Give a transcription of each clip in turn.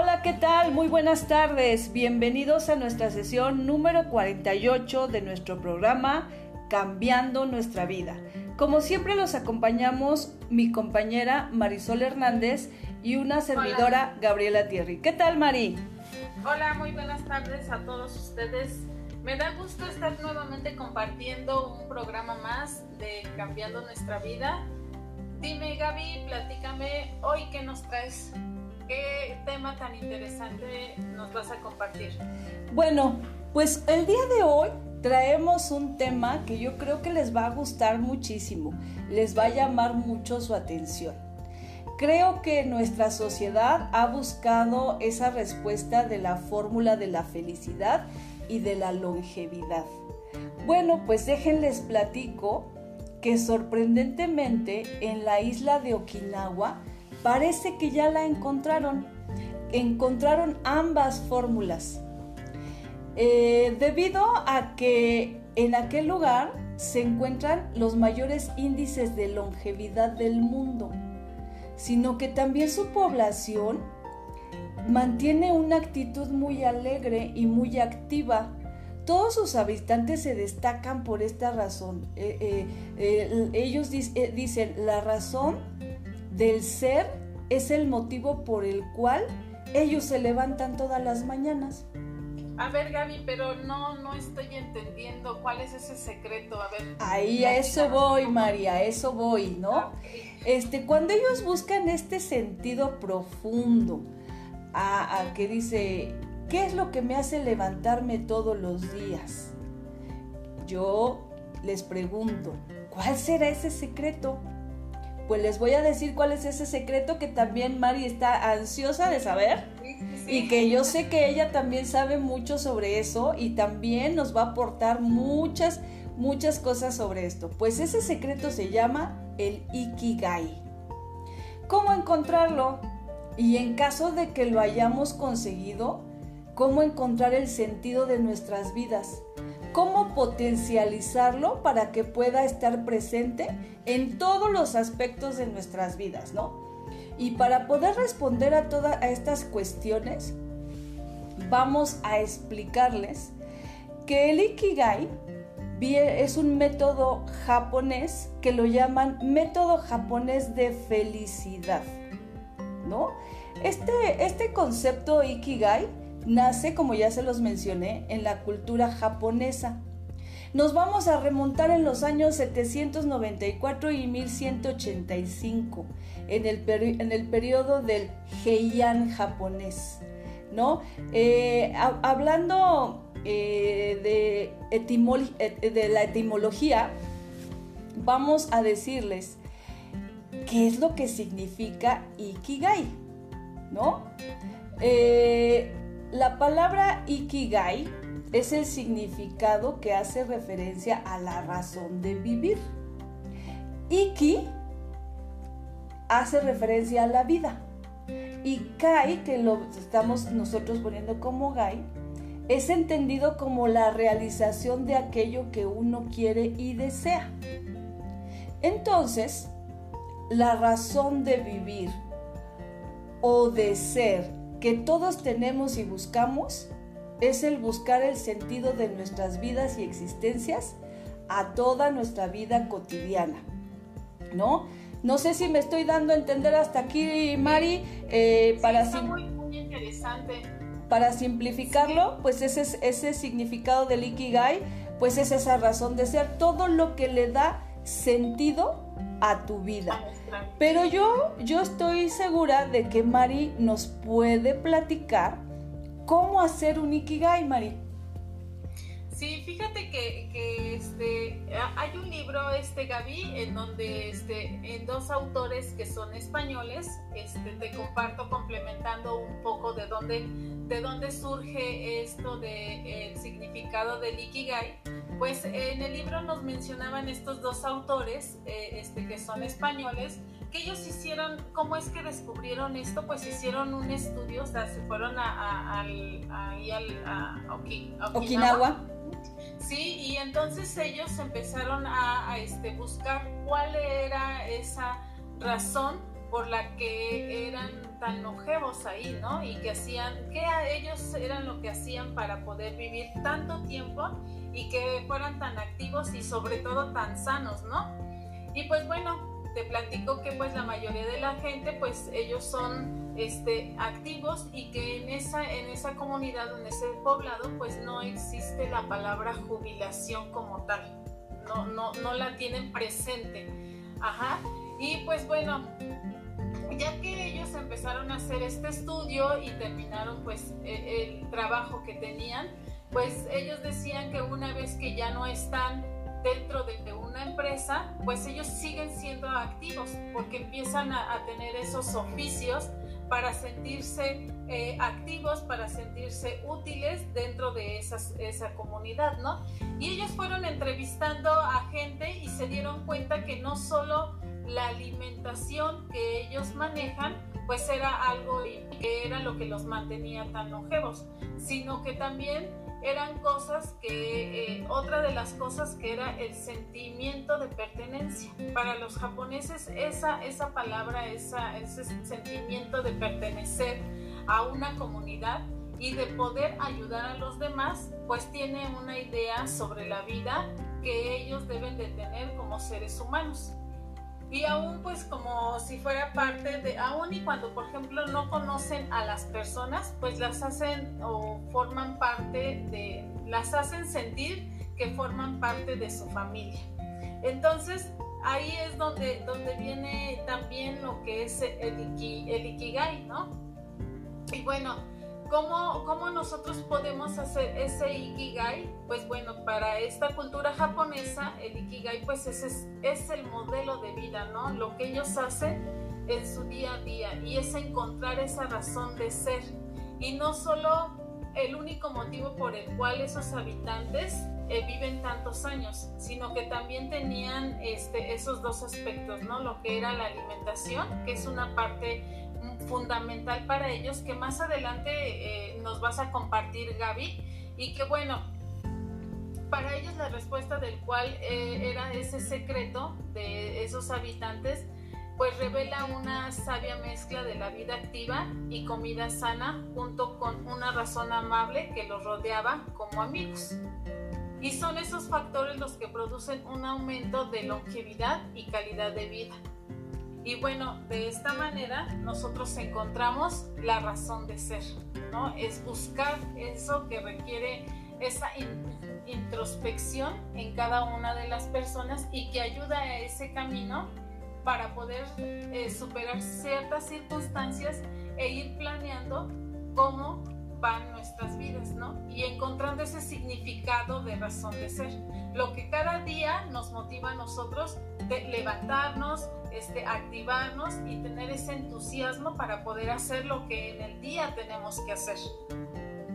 Hola, ¿qué tal? Muy buenas tardes. Bienvenidos a nuestra sesión número 48 de nuestro programa Cambiando nuestra vida. Como siempre los acompañamos mi compañera Marisol Hernández y una servidora Gabriela Thierry. ¿Qué tal, Mari? Hola, muy buenas tardes a todos ustedes. Me da gusto estar nuevamente compartiendo un programa más de Cambiando nuestra vida. Dime, Gaby, platícame hoy qué nos traes. ¿Qué tema tan interesante nos vas a compartir? Bueno, pues el día de hoy traemos un tema que yo creo que les va a gustar muchísimo, les va a llamar mucho su atención. Creo que nuestra sociedad ha buscado esa respuesta de la fórmula de la felicidad y de la longevidad. Bueno, pues déjenles platico que sorprendentemente en la isla de Okinawa parece que ya la encontraron. Encontraron ambas fórmulas. Eh, debido a que en aquel lugar se encuentran los mayores índices de longevidad del mundo, sino que también su población mantiene una actitud muy alegre y muy activa. Todos sus habitantes se destacan por esta razón. Eh, eh, ellos dicen, la razón del ser es el motivo por el cual ellos se levantan todas las mañanas. A ver, Gaby, pero no, no estoy entendiendo cuál es ese secreto. A ver. Ahí a eso voy, María, a eso voy, ¿no? Este, cuando ellos buscan este sentido profundo, a, a, que dice, ¿qué es lo que me hace levantarme todos los días? Yo les pregunto, ¿cuál será ese secreto? Pues les voy a decir cuál es ese secreto que también Mari está ansiosa de saber y que yo sé que ella también sabe mucho sobre eso y también nos va a aportar muchas, muchas cosas sobre esto. Pues ese secreto se llama el Ikigai. ¿Cómo encontrarlo? Y en caso de que lo hayamos conseguido, ¿cómo encontrar el sentido de nuestras vidas? Cómo potencializarlo para que pueda estar presente en todos los aspectos de nuestras vidas, ¿no? Y para poder responder a todas estas cuestiones, vamos a explicarles que el Ikigai es un método japonés que lo llaman método japonés de felicidad, ¿no? Este, este concepto Ikigai nace, como ya se los mencioné, en la cultura japonesa. Nos vamos a remontar en los años 794 y 1185, en el, periodo del Heian japonés. ¿no? Eh, hablando eh, de, eh, de la etimología, vamos a decirles qué es lo que significa Ikigai, ¿no? La palabra Ikigai es el significado que hace referencia a la razón de vivir. Iki hace referencia a la vida. Y Kai, que lo estamos nosotros poniendo como Gai, es entendido como la realización de aquello que uno quiere y desea. Entonces, la razón de vivir o de ser que todos tenemos y buscamos es el buscar el sentido de nuestras vidas y existencias a toda nuestra vida cotidiana, ¿no? No sé si me estoy dando a entender hasta aquí, Mari, eh, para está muy, muy interesante. Para simplificarlo, pues ese, ese significado del Ikigai, pues es esa razón de ser, todo lo que le da sentido a tu vida. Pero yo, yo estoy segura de que Mari nos puede platicar cómo hacer un Ikigai, Mari. Sí, fíjate que, este, hay un libro, este Gaby, en donde este, en dos autores que son españoles, este, te comparto complementando un poco de dónde, de dónde surge esto del significado del Ikigai. Pues en el libro nos mencionaban estos dos autores, eh, este, que son españoles, que ellos hicieron, ¿cómo es que descubrieron esto? Pues hicieron un estudio, o sea, se fueron a, a, Okinawa Sí, y entonces ellos empezaron a, este, buscar cuál era esa razón por la que eran tan longevos ahí, ¿no? Y que hacían, que a ellos eran lo que hacían para poder vivir tanto tiempo y que fueran tan activos y sobre todo tan sanos, ¿no? Y pues bueno, te platico que pues la mayoría de la gente pues ellos son este, activos y que en esa, en esa comunidad, en ese poblado pues no existe la palabra jubilación como tal, no, no, no la tienen presente. Ajá. Y pues bueno, ya que ellos empezaron a hacer este estudio y terminaron pues e, el, trabajo que tenían, pues ellos decían que una vez que ya no están dentro de una empresa, pues ellos siguen siendo activos porque empiezan a, tener esos oficios para sentirse eh, activos, para sentirse útiles dentro de esa comunidad, ¿no? Y ellos fueron entrevistando a gente y se dieron cuenta que no solo la alimentación que ellos manejan, pues era algo que era lo que los mantenía tan longevos, sino que también eran cosas que, eh, otra de las cosas que era el sentimiento de pertenencia. Para los japoneses esa, esa palabra, esa, ese sentimiento de pertenecer a una comunidad y de poder ayudar a los demás, pues tiene una idea sobre la vida que ellos deben de tener como seres humanos y aún pues como si fuera parte de, aún y cuando por ejemplo no conocen a las personas, pues las hacen o forman parte de, las hacen sentir que forman parte de su familia. Entonces ahí es donde, donde viene también lo que es el, el Ikigai, ¿no? Y bueno, ¿Cómo, ¿Cómo, nosotros podemos hacer ese Ikigai? Pues bueno, para esta cultura japonesa, el Ikigai pues es, es el modelo de vida, ¿no? Lo que ellos hacen en su día a día y es encontrar esa razón de ser. Y no solo el único motivo por el cual esos habitantes eh, viven tantos años, sino que también tenían este, esos dos aspectos, ¿no? Lo que era la alimentación, que es una parte fundamental para ellos que más adelante eh, nos vas a compartir Gaby y que bueno, para ellos la respuesta del cual eh, era ese secreto de esos habitantes pues revela una sabia mezcla de la vida activa y comida sana junto con una razón amable que los rodeaba como amigos. Y son esos factores los que producen un aumento de longevidad y calidad de vida. Y bueno, de esta manera nosotros encontramos la razón de ser, ¿no? Es buscar eso que requiere esa introspección en cada una de las personas y que ayuda a ese camino para poder eh, superar ciertas circunstancias e ir planeando cómo van nuestras vidas, ¿no? Y encontrando ese significado de razón de ser. Lo que cada día nos motiva a nosotros de levantarnos, este, activarnos y tener ese entusiasmo para poder hacer lo que en el día tenemos que hacer.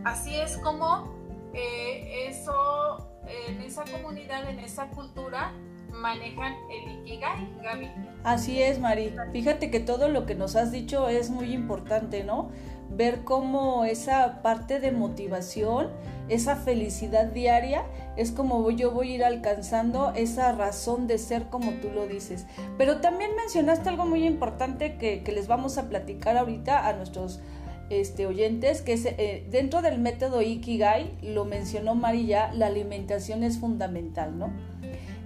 Así es como eh, eso, en esa comunidad, en esa cultura, manejan el Ikigai, Gaby. Así es, Mari. Fíjate que todo lo que nos has dicho es muy importante, ¿no? Ver cómo esa parte de motivación, esa felicidad diaria, es como yo voy a ir alcanzando esa razón de ser como tú lo dices. Pero también mencionaste algo muy importante que, les vamos a platicar ahorita a nuestros este, oyentes, que es, eh, dentro del método Ikigai, lo mencionó María, la alimentación es fundamental, ¿no?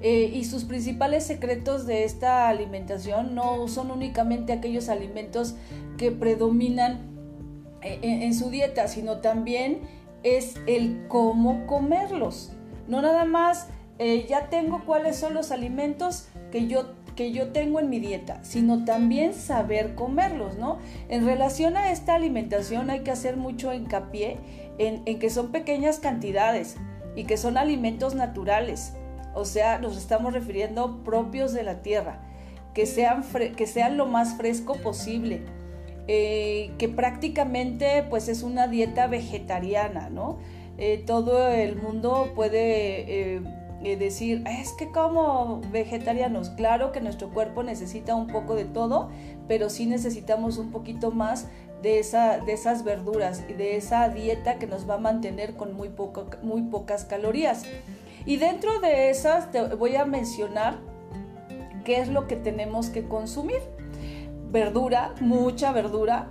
Eh, y sus principales secretos de esta alimentación no son únicamente aquellos alimentos que predominan eh, en, su dieta, sino también es el cómo comerlos. No nada más eh, ya tengo cuáles son los alimentos que yo, que yo tengo en mi dieta, sino también saber comerlos, ¿no? En relación a esta alimentación hay que hacer mucho hincapié en, en que son pequeñas cantidades y que son alimentos naturales, o sea, nos estamos refiriendo propios de la tierra, que sean, que sean lo más fresco posible eh, que prácticamente pues es una dieta vegetariana, ¿no? Eh, todo el mundo puede eh, decir, es que como vegetarianos, claro que nuestro cuerpo necesita un poco de todo, pero sí necesitamos un poquito más de, esa, de esas verduras y de esa dieta que nos va a mantener con muy, poco, muy pocas calorías. Y dentro de esas te voy a mencionar qué es lo que tenemos que consumir. Verdura, mucha verdura,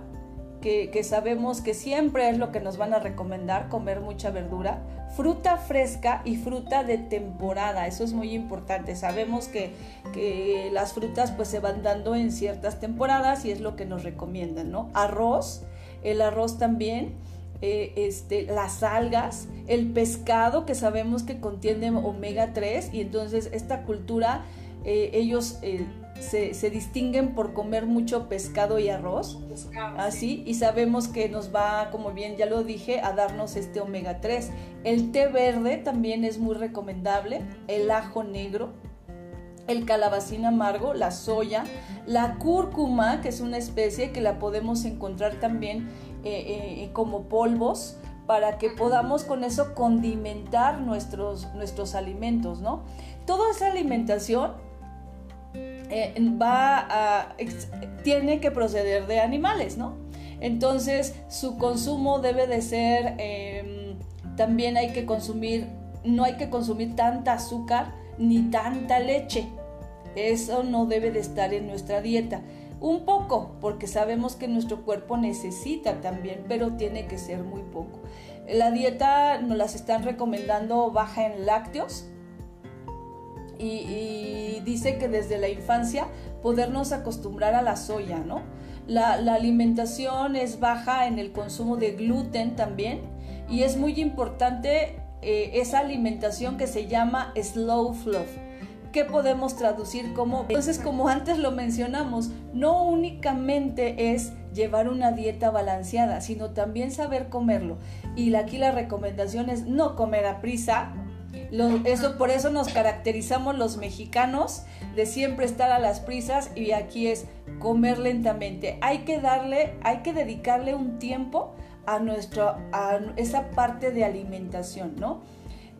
que, que, sabemos que siempre es lo que nos van a recomendar, comer mucha verdura, fruta fresca y fruta de temporada, eso es muy importante, sabemos que, que, las frutas pues se van dando en ciertas temporadas y es lo que nos recomiendan, ¿no? Arroz, el arroz también, eh, este, las algas, el pescado que sabemos que contiene omega 3 y entonces esta cultura eh, ellos eh, se, distinguen por comer mucho pescado y arroz, así, y sabemos que nos va, como bien ya lo dije, a darnos este omega 3. El té verde también es muy recomendable, el ajo negro, el calabacín amargo, la soya, la cúrcuma, que es una especie que la podemos encontrar también eh, eh, como polvos para que podamos con eso condimentar nuestros, nuestros alimentos, ¿no? Toda esa alimentación eh, va a, tiene que proceder de animales, ¿no? Entonces su consumo debe de ser, em, también hay que consumir, no hay que consumir tanta azúcar ni tanta leche. Eso no debe de estar en nuestra dieta. Un poco, porque sabemos que nuestro cuerpo necesita también, pero tiene que ser muy poco. La dieta nos las están recomendando baja en lácteos y, dice que desde la infancia podernos acostumbrar a la soya, ¿no? La, alimentación es baja en el consumo de gluten también y es muy importante eh, esa alimentación que se llama slow flow ¿Qué podemos traducir como? Entonces, como antes lo mencionamos, no únicamente es llevar una dieta balanceada, sino también saber comerlo. Y aquí la recomendación es no comer a prisa. Eso, por eso nos caracterizamos los mexicanos de siempre estar a las prisas y aquí es comer lentamente. Hay que darle, hay que dedicarle un tiempo a, nuestro, a esa parte de alimentación, ¿no?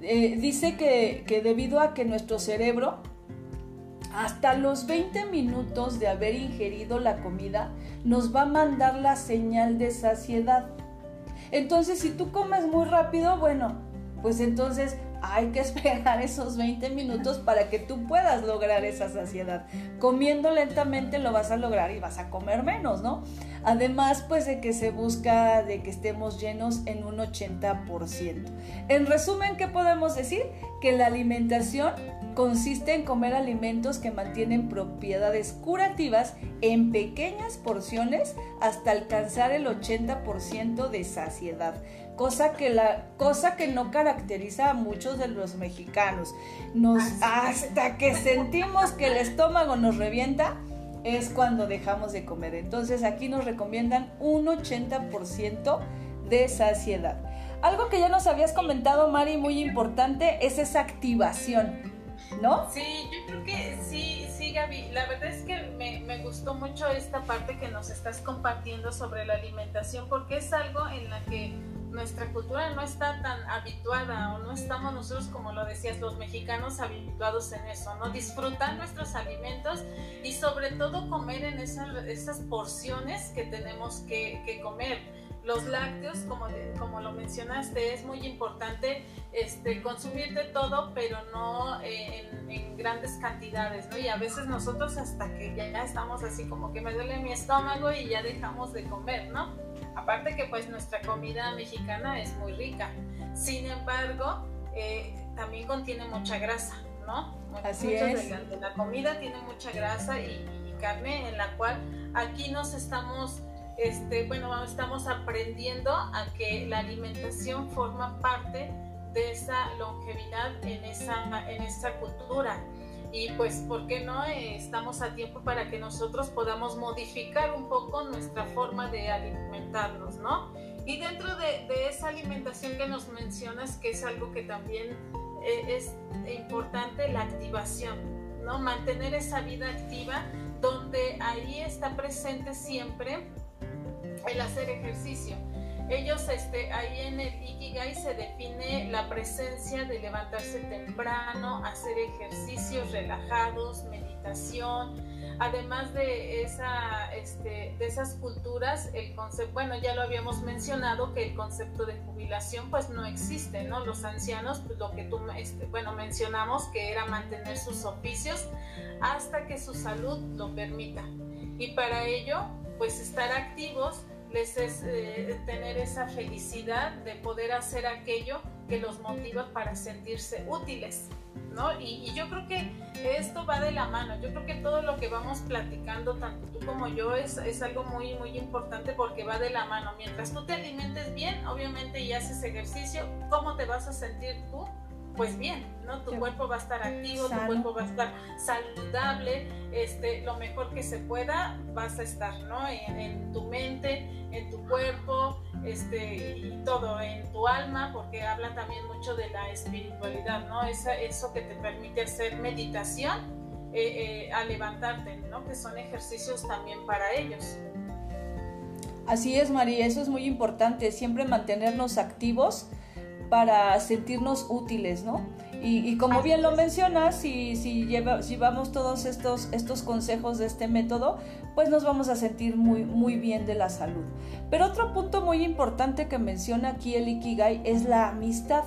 Eh, dice que, que debido a que nuestro cerebro hasta los 20 minutos de haber ingerido la comida nos va a mandar la señal de saciedad. Entonces, si tú comes muy rápido, bueno, pues entonces hay que esperar esos 20 minutos para que tú puedas lograr esa saciedad. Comiendo lentamente lo vas a lograr y vas a comer menos, ¿no? Además, pues de que se busca de que estemos llenos en un 80%. En resumen, ¿qué podemos decir? Que la alimentación consiste en comer alimentos que mantienen propiedades curativas en pequeñas porciones hasta alcanzar el 80% de saciedad, cosa que, la, cosa que no caracteriza a muchos de los mexicanos. Nos, hasta que sentimos que el estómago nos revienta, es cuando dejamos de comer. Entonces aquí nos recomiendan un 80% de saciedad. Algo que ya nos habías comentado, Mari, muy importante, es esa activación. ¿no? Sí, yo creo que sí, sí, Gaby. La verdad es que me, me, gustó mucho esta parte que nos estás compartiendo sobre la alimentación, porque es algo en la que nuestra cultura no está tan habituada o no estamos nosotros, como lo decías, los mexicanos habituados en eso, ¿no? Disfrutar nuestros alimentos y sobre todo comer en esas, esas porciones que tenemos que, que comer los lácteos, como, como lo mencionaste, es muy importante este, consumir de todo, pero no eh, en, grandes cantidades, ¿no? Y a veces nosotros hasta que ya, estamos así como que me duele mi estómago y ya dejamos de comer, ¿no? Aparte que pues nuestra comida mexicana es muy rica. Sin embargo, eh, también contiene mucha grasa, ¿no? Así es. la comida tiene mucha grasa y carne en la cual aquí nos estamos este, bueno, estamos aprendiendo a que la alimentación forma parte de esa longevidad en esa, en esa cultura. Y pues, ¿por qué no? Eh, estamos a tiempo para que nosotros podamos modificar un poco nuestra forma de alimentarnos, ¿no? Y dentro de, esa alimentación que nos mencionas, que es algo que también eh, es importante, la activación, ¿no? Mantener esa vida activa donde ahí está presente siempre el hacer ejercicio. ellos, este, ahí en el Ikigai se define la presencia de levantarse temprano, hacer ejercicios relajados, meditación, además de, esa, este, de esas culturas, el concepto, bueno, ya lo habíamos mencionado, que el concepto de jubilación pues no existe, ¿no? Los ancianos, pues lo que tú, este, bueno, mencionamos que era mantener sus oficios hasta que su salud lo permita. Y para ello, pues estar activos les es eh, tener esa felicidad de poder hacer aquello que los motiva para sentirse útiles. Y, yo creo que esto va de la mano. Yo creo que todo lo que vamos platicando, tanto tú como yo, es, es algo muy, muy importante porque va de la mano. Mientras tú te alimentes bien, obviamente, y haces ejercicio, ¿cómo te vas a sentir tú? Pues bien, ¿no? Tu cuerpo va a estar activo, tu cuerpo va a estar saludable, este, lo mejor que se pueda vas a estar, ¿no? En, tu mente, en tu cuerpo, este, y todo, en tu alma, porque habla también mucho de la espiritualidad, ¿no? Esa, eso que te permite hacer meditación eh, eh, a levantarte, ¿no? Que son ejercicios también para ellos. Así es, María, eso es muy importante, siempre mantenernos activos para sentirnos útiles, ¿no? Y, como bien lo mencionas, si, si, llevamos todos estos, estos consejos de este método, pues nos vamos a sentir muy, muy bien de la salud. Pero otro punto muy importante que menciona aquí el Ikigai es la amistad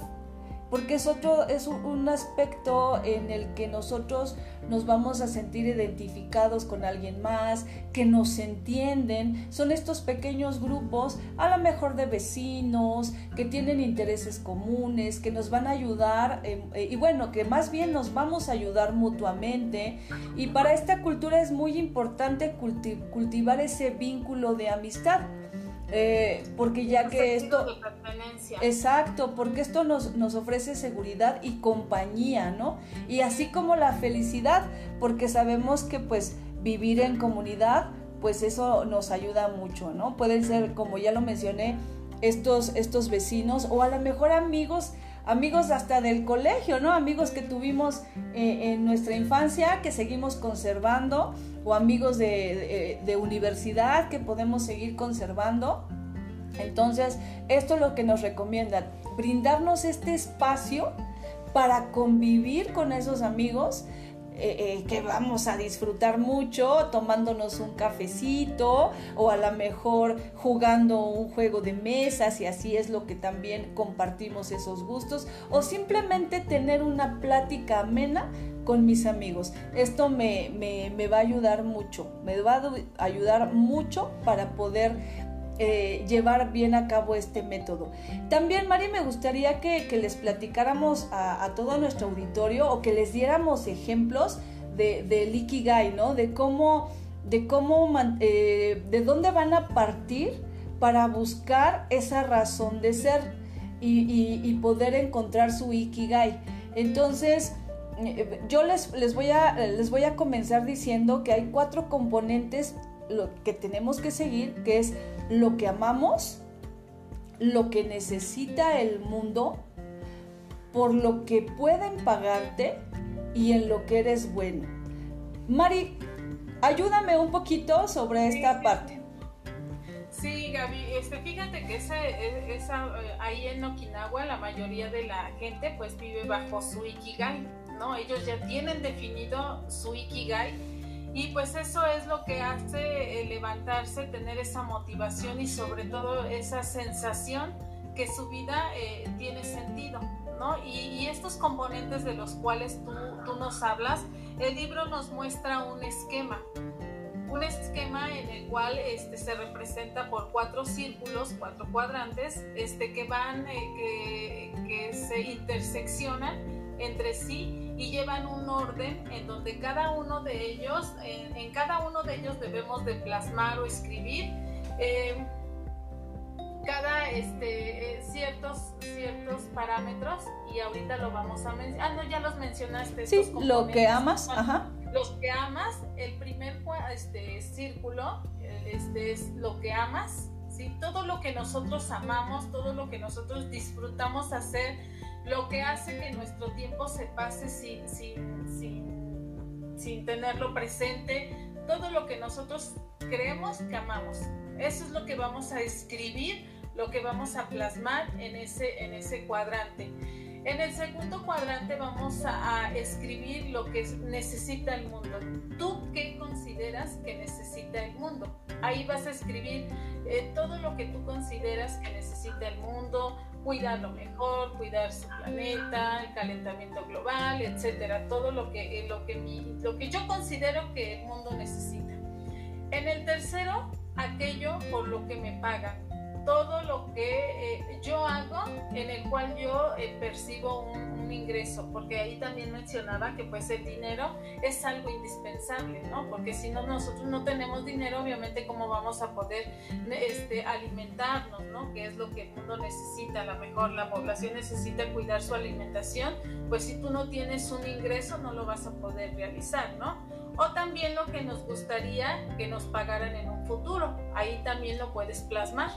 porque es otro, es un aspecto en el que nosotros nos vamos a sentir identificados con alguien más, que nos entienden. Son estos pequeños grupos, a lo mejor de vecinos, que tienen intereses comunes, que nos van a ayudar, eh, y bueno, que más bien nos vamos a ayudar mutuamente. Y para esta cultura es muy importante cultivar ese vínculo de amistad eh, porque ya que esto... Exacto, porque esto nos, nos ofrece seguridad y compañía, ¿no? Y así como la felicidad, porque sabemos que pues vivir en comunidad, pues eso nos ayuda mucho, ¿no? Pueden ser, como ya lo mencioné, estos, estos vecinos o a lo mejor amigos amigos hasta del colegio, ¿no? Amigos que tuvimos eh, en nuestra infancia, que seguimos conservando o amigos de, universidad que podemos seguir conservando. Entonces, esto es lo que nos recomiendan, brindarnos este espacio para convivir con esos amigos eh, eh, que vamos a disfrutar mucho tomándonos un cafecito o a lo mejor jugando un juego de mesa, si así es lo que también compartimos esos gustos, o simplemente tener una plática amena con mis amigos. Esto me, me, va a ayudar mucho, me va a ayudar mucho para poder eh, llevar bien a cabo este método. También, Mari, me gustaría que, les platicáramos a, todo nuestro auditorio o que les diéramos ejemplos de, de Ikigai, ¿no? De cómo, de cómo, eh, de dónde van a partir para buscar esa razón de ser y poder encontrar su Ikigai. Entonces, eh, yo les, les, voy a, les voy a comenzar diciendo que hay cuatro componentes lo que tenemos que seguir, que es lo que amamos, lo que necesita el mundo, por lo que pueden pagarte y en lo que eres bueno. Mari, ayúdame un poquito sobre esta parte. Sí, Gaby, este, fíjate que esa, e, esa, eh, ahí en Okinawa la mayoría de la gente pues vive bajo su Ikigai ellos ya tienen definido su Ikigai y pues eso es lo que hace levantarse, tener esa motivación y sobre todo esa sensación que su vida eh, tiene sentido, ¿no? Y, estos componentes de los cuales tú, tú, nos hablas, el libro nos muestra un esquema, un esquema en el cual este, se representa por cuatro círculos, cuatro cuadrantes, este, que van, eh, que, que se interseccionan entre sí y llevan un orden en donde cada uno de ellos, en, cada uno de ellos debemos de plasmar o escribir eh, cada este eh, ciertos ciertos parámetros y ahorita lo vamos a mencionar. Ah, no, ya los mencionaste. Sí, lo que amas, ajá. Los que amas, el primer este círculo este es lo que amas, ¿sí? Todo lo que nosotros amamos, todo lo que nosotros disfrutamos hacer lo que hace que nuestro tiempo se pase sin, sin, sin, tenerlo presente, todo lo que nosotros creemos que amamos. Eso es lo que vamos a escribir lo que vamos a plasmar en ese, en ese cuadrante. En el segundo cuadrante vamos a, escribir lo que necesita el mundo. ¿Tú qué consideras que necesita el mundo? Ahí vas a escribir eh, todo lo que tú consideras que necesita el mundo, cuidarlo mejor, cuidar su planeta, el calentamiento global, etcétera, todo lo que, eh, lo, que lo que yo considero que el mundo necesita. En el tercero, aquello por lo que me pagan todo lo que eh, yo hago en el cual yo eh, percibo un, ingreso, porque ahí también mencionaba que pues el dinero es algo indispensable, ¿no? Porque si no nosotros no tenemos dinero, obviamente cómo vamos a poder este, alimentarnos, ¿no? Que es lo que el mundo necesita, a lo mejor la población necesita cuidar su alimentación, pues si tú no tienes un ingreso no lo vas a poder realizar, ¿no? O también lo que nos gustaría que nos pagaran en un futuro, ahí también lo puedes plasmar.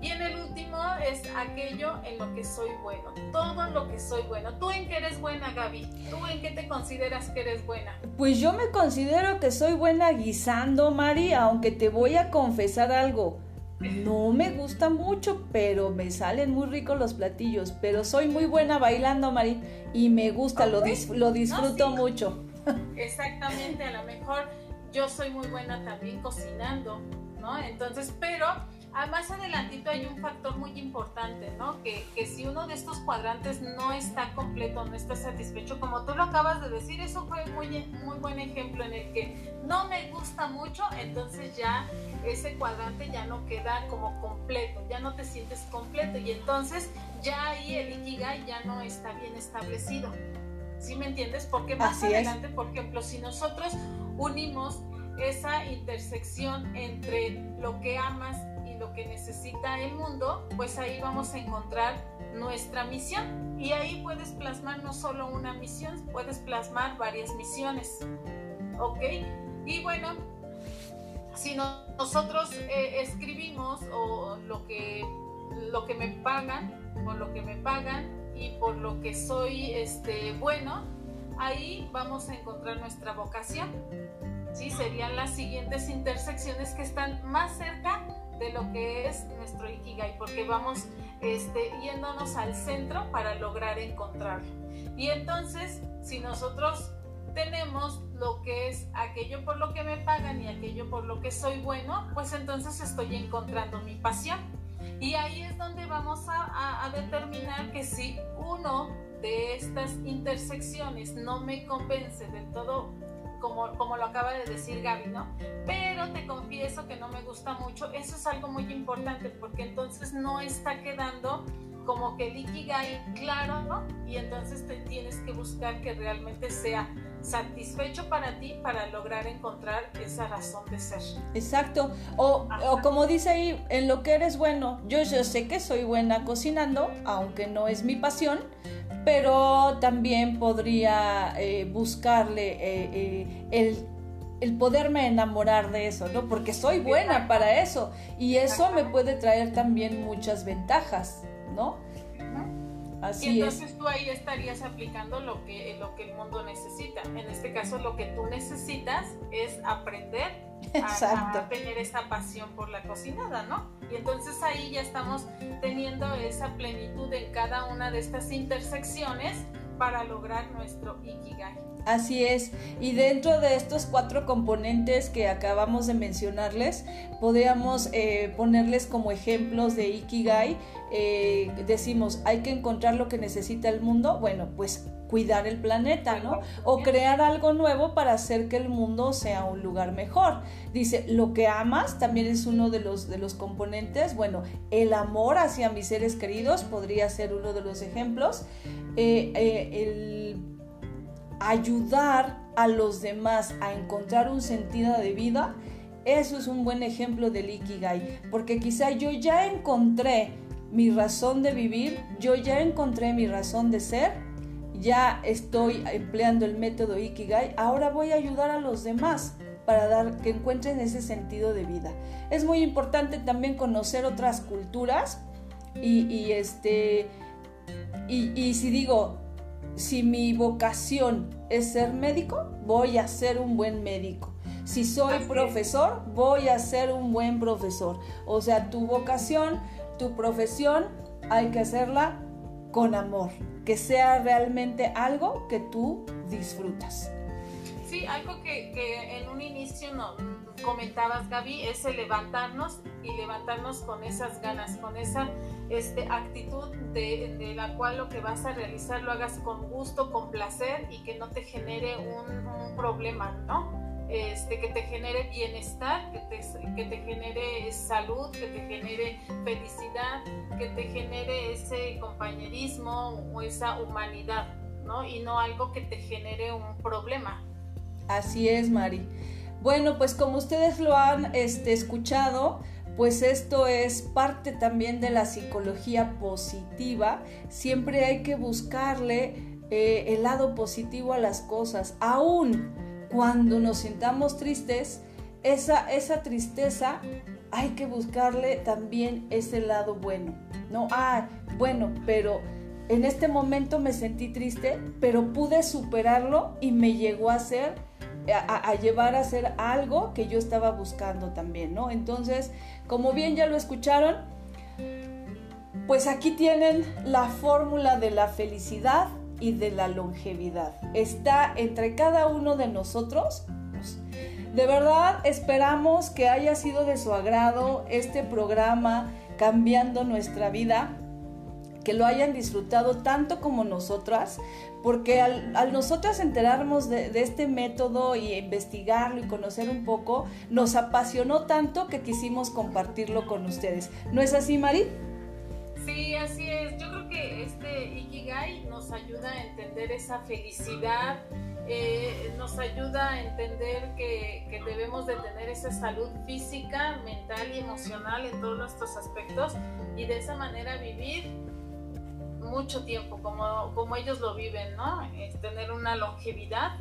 Y en el último es aquello en lo que soy bueno, todo en lo que soy bueno. ¿Tú en qué eres buena, Gaby? ¿Tú en qué te consideras que eres buena? Pues yo me considero que soy buena guisando, Mari, aunque te voy a confesar algo. No me gusta mucho, pero me salen muy ricos los platillos. Pero soy muy buena bailando, Mari, y me gusta, lo, lo disfruto mucho. Exactamente, a lo mejor yo soy muy buena también cocinando, ¿no? Entonces, pero Ah, más adelantito hay un factor muy importante, ¿no? Que, que, si uno de estos cuadrantes no está completo, no está satisfecho, como tú lo acabas de decir, eso fue muy, muy buen ejemplo en el que no me gusta mucho, entonces ya ese cuadrante ya no queda como completo, ya no te sientes completo y entonces ya ahí el Ikigai ya no está bien establecido. ¿Sí me entiendes? Porque más adelante, por ejemplo, si nosotros unimos esa intersección entre lo que amas que necesita el mundo, pues ahí vamos a encontrar nuestra misión. Y ahí puedes plasmar no solo una misión, puedes plasmar varias misiones. ¿Ok? Y bueno, si nosotros eh, escribimos o lo que, lo que me pagan, por lo que me pagan y por lo que soy este, bueno, ahí vamos a encontrar nuestra vocación. ¿sí? Serían las siguientes intersecciones que están más cerca de lo que es nuestro Ikigai, porque vamos este, yéndonos al centro para lograr encontrarlo. Y entonces, si nosotros tenemos lo que es aquello por lo que me pagan y aquello por lo que soy bueno, pues entonces estoy encontrando mi pasión. Y ahí es donde vamos a, a determinar que si uno de estas intersecciones no me convence del todo como, como lo acaba de decir Gaby, ¿no? Pero te confieso que no me gusta mucho. Eso es algo muy importante porque entonces no está quedando como que el Ikigai claro, ¿no? Y entonces te tienes que buscar que realmente sea satisfecho para ti para lograr encontrar esa razón de ser. Exacto. O, o, como dice ahí, en lo que eres bueno, yo, yo sé que soy buena cocinando, aunque no es mi pasión, pero también podría eh, buscarle eh, eh, el, el, poderme enamorar de eso, ¿no? Porque soy buena para eso y eso me puede traer también muchas ventajas, ¿no? Así y entonces tú ahí estarías aplicando lo que, lo que el mundo necesita. En este caso, lo que tú necesitas es aprender a, tener esa pasión por la cocinada, ¿no? Y entonces ahí ya estamos teniendo esa plenitud en cada una de estas intersecciones para lograr nuestro Ikigai. Así es, y dentro de estos cuatro componentes que acabamos de mencionarles, podríamos eh, ponerles como ejemplos de Ikigai. Eh, decimos, hay que encontrar lo que necesita el mundo. Bueno, pues cuidar el planeta, ¿no? O crear algo nuevo para hacer que el mundo sea un lugar mejor. Dice, lo que amas también es uno de los, de los componentes. Bueno, el amor hacia mis seres queridos podría ser uno de los ejemplos. Eh, eh, el ayudar a los demás a encontrar un sentido de vida, eso es un buen ejemplo del Ikigai, porque quizá yo ya encontré mi razón de vivir, yo ya encontré mi razón de ser ya estoy empleando el método Ikigai, ahora voy a ayudar a los demás para dar que encuentren ese sentido de vida. Es muy importante también conocer otras culturas y, este y, y si digo si mi vocación es ser médico, voy a ser un buen médico. Si soy profesor, voy a ser un buen profesor. O sea, tu vocación tu profesión hay que hacerla con amor, que sea realmente algo que tú disfrutas. Sí, algo que, en un inicio no, comentabas, Gaby, es el levantarnos y levantarnos con esas ganas, con esa este, actitud de, la cual lo que vas a realizar lo hagas con gusto, con placer y que no te genere un, problema, ¿no? Este, que te genere bienestar, que te, que te genere salud, que te genere felicidad, que te genere ese compañerismo o esa humanidad, ¿no? Y no algo que te genere un problema. Así es, Mari. Bueno, pues como ustedes lo han este, escuchado, pues esto es parte también de la psicología positiva. Siempre hay que buscarle eh, el lado positivo a las cosas, aún cuando nos sintamos tristes, esa, esa tristeza hay que buscarle también ese lado bueno. No, ah, bueno, pero en este momento me sentí triste, pero pude superarlo y me llegó a ser a, llevar a hacer algo que yo estaba buscando también, ¿no? Entonces, como bien ya lo escucharon, pues aquí tienen la fórmula de la felicidad y de la longevidad. Está entre cada uno de nosotros. De verdad esperamos que haya sido de su agrado este programa cambiando nuestra vida que lo hayan disfrutado tanto como nosotras, porque al, nosotras enterarnos de, este método y investigarlo y conocer un poco, nos apasionó tanto que quisimos compartirlo con ustedes. ¿No es así, Mari? Sí, así es. Yo creo que este Ikigai nos ayuda a entender esa felicidad, eh, nos ayuda a entender que, que, debemos de tener esa salud física, mental y emocional en todos nuestros aspectos y de esa manera vivir mucho tiempo, como, como ellos lo viven, ¿no? Tener una longevidad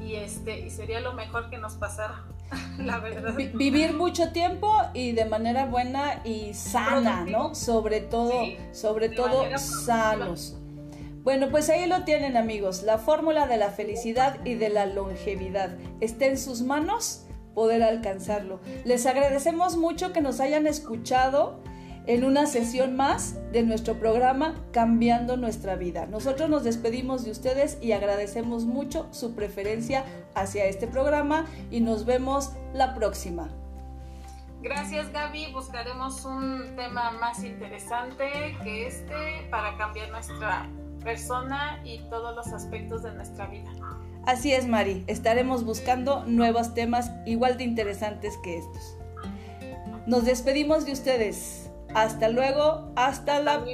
y, este, y sería lo mejor que nos pasara, la verdad. vivir mucho tiempo y de manera buena y sana, ¿no? Sobre todo, sobre todo sanos. Bueno, pues ahí lo tienen amigos, la fórmula de la felicidad y de la longevidad. Está en sus manos poder alcanzarlo. Les agradecemos mucho que nos hayan escuchado en una sesión más de nuestro programa Cambiando nuestra vida. Nosotros nos despedimos de ustedes y agradecemos mucho su preferencia hacia este programa y nos vemos la próxima. Gracias Gaby, buscaremos un tema más interesante que este para cambiar nuestra persona y todos los aspectos de nuestra vida. Así es Mari, estaremos buscando nuevos temas igual de interesantes que estos. Nos despedimos de ustedes. Hasta luego, hasta, la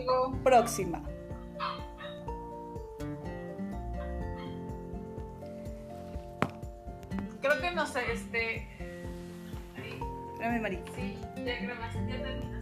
próxima. Creo que no sé, este. Espérame, Mari. Sí, ya grabaste, ya terminaste.